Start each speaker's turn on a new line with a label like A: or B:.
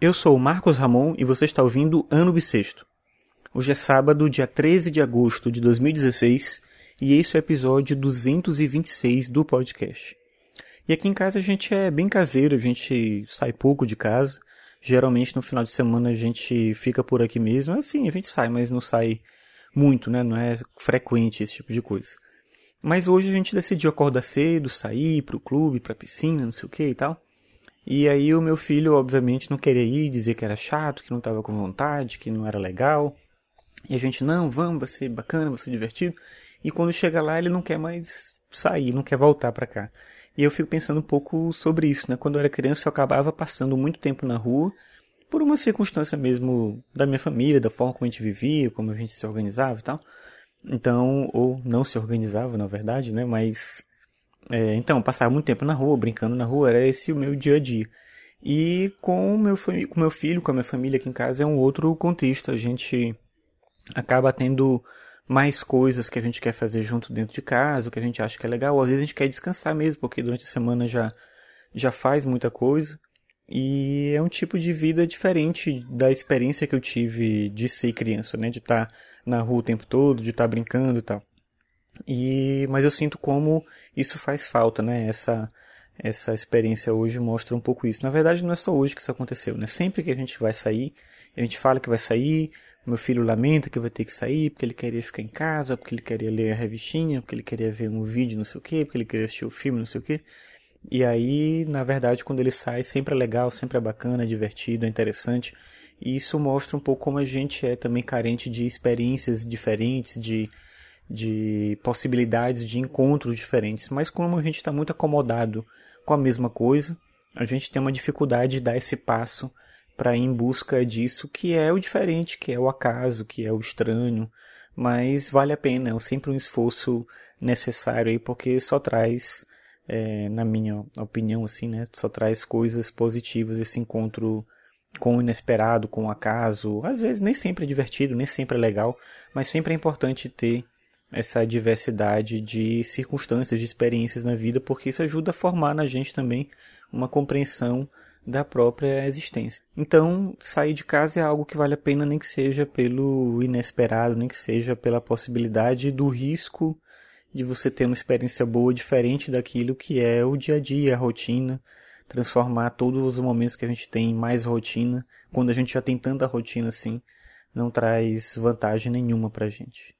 A: Eu sou o Marcos Ramon e você está ouvindo Ano Bissexto. Hoje é sábado, dia 13 de agosto de 2016 e esse é o episódio 226 do podcast. E aqui em casa a gente é bem caseiro, a gente sai pouco de casa. Geralmente no final de semana a gente fica por aqui mesmo. Assim, a gente sai, mas não sai muito, né? Não é frequente esse tipo de coisa. Mas hoje a gente decidiu acordar cedo, sair pro clube, pra piscina, não sei o que e tal. E aí o meu filho, obviamente, não queria ir, dizer que era chato, que não estava com vontade, que não era legal. E a gente, não, vamos, vai ser bacana, vai ser divertido. E quando chega lá, ele não quer mais sair, não quer voltar para cá. E eu fico pensando um pouco sobre isso, né? Quando eu era criança, eu acabava passando muito tempo na rua, por uma circunstância mesmo da minha família, da forma como a gente vivia, como a gente se organizava e tal. Então, ou não se organizava, na verdade, né? Mas é, então, passava muito tempo na rua, brincando na rua, era esse o meu dia a dia. E com o meu, com meu filho, com a minha família aqui em casa, é um outro contexto. A gente acaba tendo mais coisas que a gente quer fazer junto dentro de casa, o que a gente acha que é legal. Às vezes a gente quer descansar mesmo, porque durante a semana já, já faz muita coisa. E é um tipo de vida diferente da experiência que eu tive de ser criança, né? De estar na rua o tempo todo, de estar brincando e tal. E, mas eu sinto como isso faz falta, né? Essa, essa experiência hoje mostra um pouco isso. Na verdade, não é só hoje que isso aconteceu, né? Sempre que a gente vai sair, a gente fala que vai sair, meu filho lamenta que vai ter que sair porque ele queria ficar em casa, porque ele queria ler a revistinha, porque ele queria ver um vídeo, não sei o quê, porque ele queria assistir o um filme, não sei o quê. E aí, na verdade, quando ele sai, sempre é legal, sempre é bacana, é divertido, é interessante. E isso mostra um pouco como a gente é também carente de experiências diferentes, de de possibilidades de encontros diferentes, mas como a gente está muito acomodado com a mesma coisa, a gente tem uma dificuldade de dar esse passo para ir em busca disso que é o diferente, que é o acaso, que é o estranho, mas vale a pena, é sempre um esforço necessário aí, porque só traz, é, na minha opinião, assim, né, só traz coisas positivas esse encontro com o inesperado, com o acaso. Às vezes nem sempre é divertido, nem sempre é legal, mas sempre é importante ter essa diversidade de circunstâncias, de experiências na vida, porque isso ajuda a formar na gente também uma compreensão da própria existência. Então, sair de casa é algo que vale a pena, nem que seja pelo inesperado, nem que seja pela possibilidade do risco de você ter uma experiência boa diferente daquilo que é o dia a dia, a rotina, transformar todos os momentos que a gente tem em mais rotina, quando a gente já tem tanta rotina assim, não traz vantagem nenhuma pra gente.